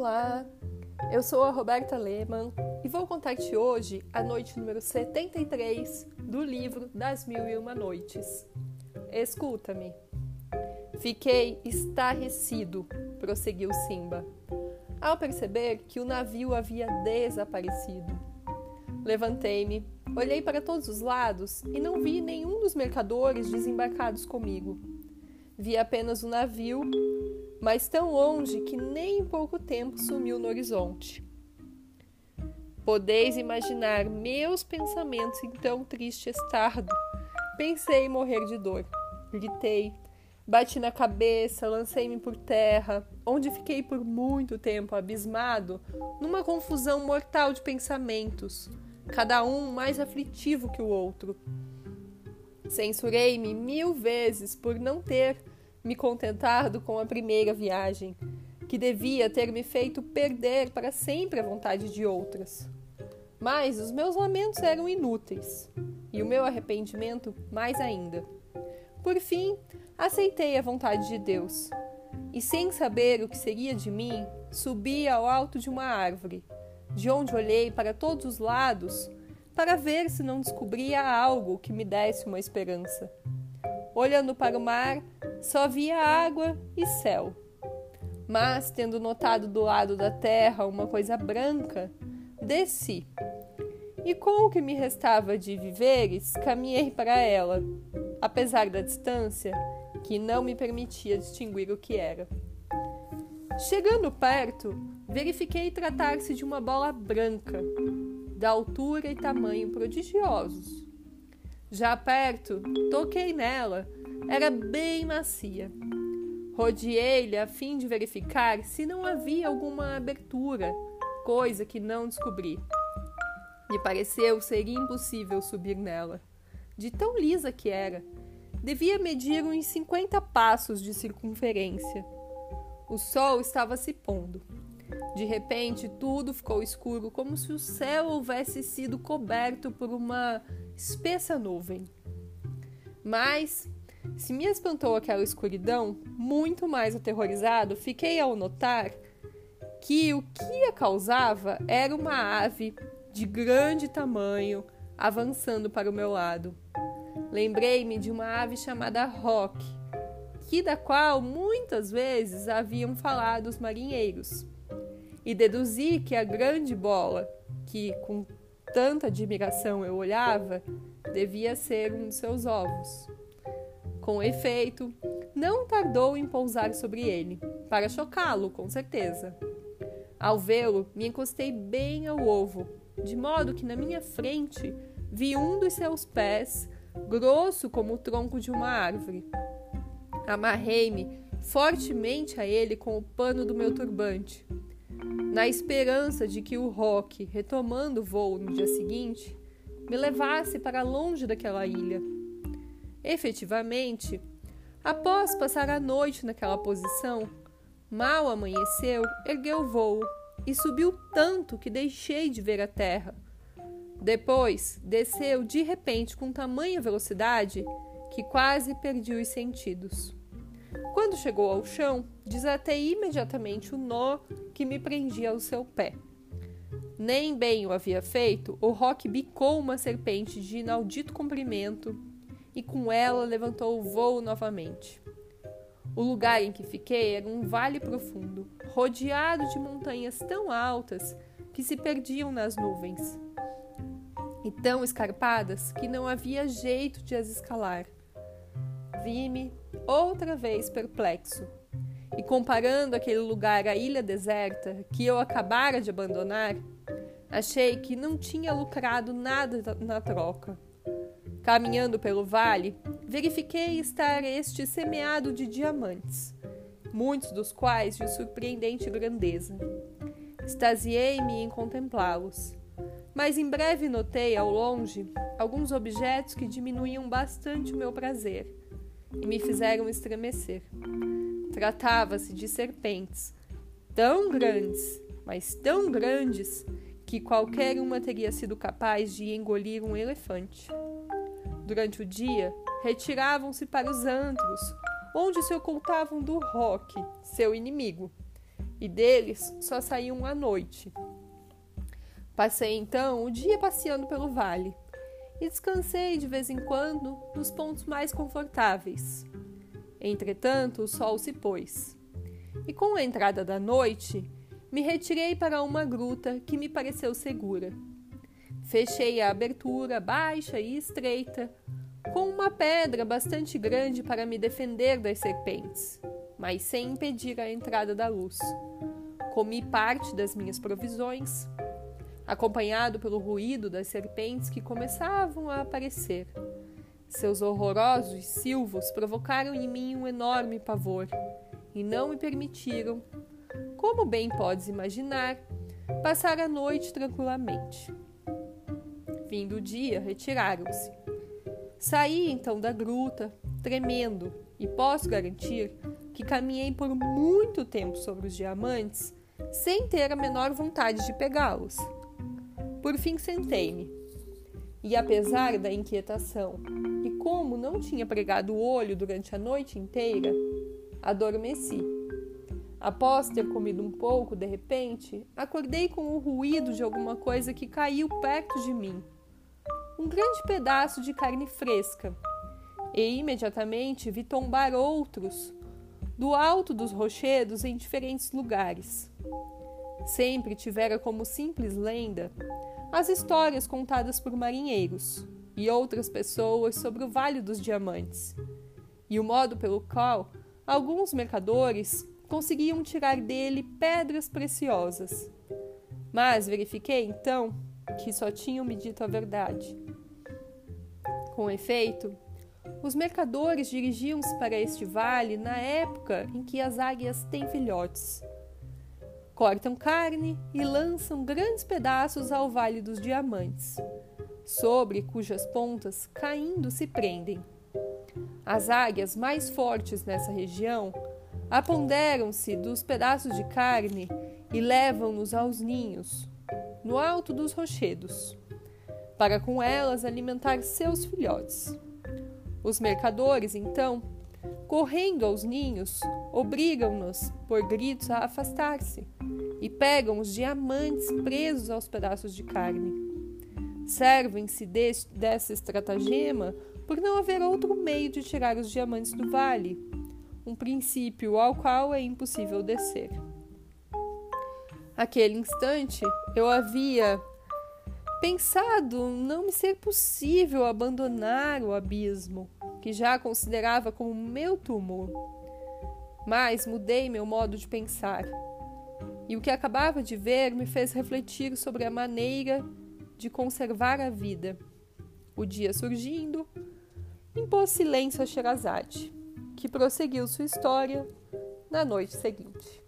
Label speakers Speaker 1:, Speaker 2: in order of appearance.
Speaker 1: Olá, eu sou a Roberta Lehmann e vou contar-te hoje a noite número 73 do livro Das Mil e Uma Noites. Escuta-me. Fiquei estarrecido, prosseguiu Simba, ao perceber que o navio havia desaparecido. Levantei-me, olhei para todos os lados e não vi nenhum dos mercadores desembarcados comigo. Vi apenas o navio mas tão longe que nem em pouco tempo sumiu no horizonte. Podeis imaginar meus pensamentos em tão triste estado. Pensei em morrer de dor. Gritei, bati na cabeça, lancei-me por terra, onde fiquei por muito tempo abismado numa confusão mortal de pensamentos, cada um mais aflitivo que o outro. Censurei-me mil vezes por não ter me contentado com a primeira viagem, que devia ter me feito perder para sempre a vontade de outras. Mas os meus lamentos eram inúteis, e o meu arrependimento mais ainda. Por fim, aceitei a vontade de Deus, e sem saber o que seria de mim, subi ao alto de uma árvore, de onde olhei para todos os lados para ver se não descobria algo que me desse uma esperança. Olhando para o mar, só via água e céu. Mas, tendo notado do lado da terra uma coisa branca, desci. E com o que me restava de viveres, caminhei para ela, apesar da distância, que não me permitia distinguir o que era. Chegando perto, verifiquei tratar-se de uma bola branca, da altura e tamanho prodigiosos. Já perto, toquei nela era bem macia. Rodeei-lhe a fim de verificar se não havia alguma abertura, coisa que não descobri. Me pareceu ser impossível subir nela, de tão lisa que era. Devia medir uns 50 passos de circunferência. O sol estava se pondo. De repente, tudo ficou escuro, como se o céu houvesse sido coberto por uma espessa nuvem. Mas se me espantou aquela escuridão, muito mais aterrorizado fiquei ao notar que o que a causava era uma ave de grande tamanho avançando para o meu lado. Lembrei-me de uma ave chamada Rock, que da qual muitas vezes haviam falado os marinheiros, e deduzi que a grande bola, que com tanta admiração eu olhava, devia ser um de seus ovos. Com efeito, não tardou em pousar sobre ele, para chocá-lo, com certeza. Ao vê-lo, me encostei bem ao ovo, de modo que na minha frente vi um dos seus pés, grosso como o tronco de uma árvore. Amarrei-me fortemente a ele com o pano do meu turbante, na esperança de que o roque, retomando o voo no dia seguinte, me levasse para longe daquela ilha Efetivamente, após passar a noite naquela posição, mal amanheceu, ergueu o voo e subiu tanto que deixei de ver a terra. Depois, desceu de repente com tamanha velocidade que quase perdi os sentidos. Quando chegou ao chão, desatei imediatamente o nó que me prendia ao seu pé. Nem bem o havia feito, o roque bicou uma serpente de inaudito comprimento e com ela levantou o voo novamente. O lugar em que fiquei era um vale profundo, rodeado de montanhas tão altas que se perdiam nas nuvens, e tão escarpadas que não havia jeito de as escalar. Vi-me outra vez perplexo, e comparando aquele lugar à ilha deserta que eu acabara de abandonar, achei que não tinha lucrado nada na troca. Caminhando pelo vale, verifiquei estar este semeado de diamantes, muitos dos quais de surpreendente grandeza. Extasiei-me em contemplá-los, mas em breve notei ao longe alguns objetos que diminuíam bastante o meu prazer e me fizeram estremecer. Tratava-se de serpentes, tão grandes, mas tão grandes, que qualquer uma teria sido capaz de engolir um elefante. Durante o dia, retiravam-se para os antros, onde se ocultavam do rock, seu inimigo, e deles só saíam à noite. Passei então o dia passeando pelo vale e descansei de vez em quando nos pontos mais confortáveis. Entretanto, o sol se pôs, e com a entrada da noite, me retirei para uma gruta que me pareceu segura. Fechei a abertura baixa e estreita, com uma pedra bastante grande para me defender das serpentes, mas sem impedir a entrada da luz. Comi parte das minhas provisões, acompanhado pelo ruído das serpentes que começavam a aparecer. Seus horrorosos silvos provocaram em mim um enorme pavor e não me permitiram, como bem podes imaginar, passar a noite tranquilamente. Fim do dia, retiraram-se. Saí então da gruta, tremendo, e posso garantir que caminhei por muito tempo sobre os diamantes sem ter a menor vontade de pegá-los. Por fim, sentei-me. E apesar da inquietação, e como não tinha pregado o olho durante a noite inteira, adormeci. Após ter comido um pouco, de repente, acordei com o ruído de alguma coisa que caiu perto de mim. Um grande pedaço de carne fresca. E imediatamente vi tombar outros do alto dos rochedos em diferentes lugares. Sempre tivera como simples lenda as histórias contadas por marinheiros e outras pessoas sobre o Vale dos Diamantes, e o modo pelo qual alguns mercadores conseguiam tirar dele pedras preciosas. Mas verifiquei então que só tinham me dito a verdade. Com efeito, os mercadores dirigiam-se para este vale na época em que as águias têm filhotes cortam carne e lançam grandes pedaços ao Vale dos Diamantes, sobre cujas pontas, caindo, se prendem. As águias mais fortes nessa região aponderam-se dos pedaços de carne e levam-nos aos ninhos, no alto dos rochedos, para com elas alimentar seus filhotes. Os mercadores, então, correndo aos ninhos, obrigam-nos, por gritos, a afastar-se e pegam os diamantes presos aos pedaços de carne. Servem-se dessa estratagema por não haver outro meio de tirar os diamantes do vale, um princípio ao qual é impossível descer. Aquele instante eu havia pensado não me ser possível abandonar o abismo, que já considerava como meu túmulo. Mas mudei meu modo de pensar e o que acabava de ver me fez refletir sobre a maneira de conservar a vida. O dia surgindo, impôs silêncio a Sherazade, que prosseguiu sua história na noite seguinte.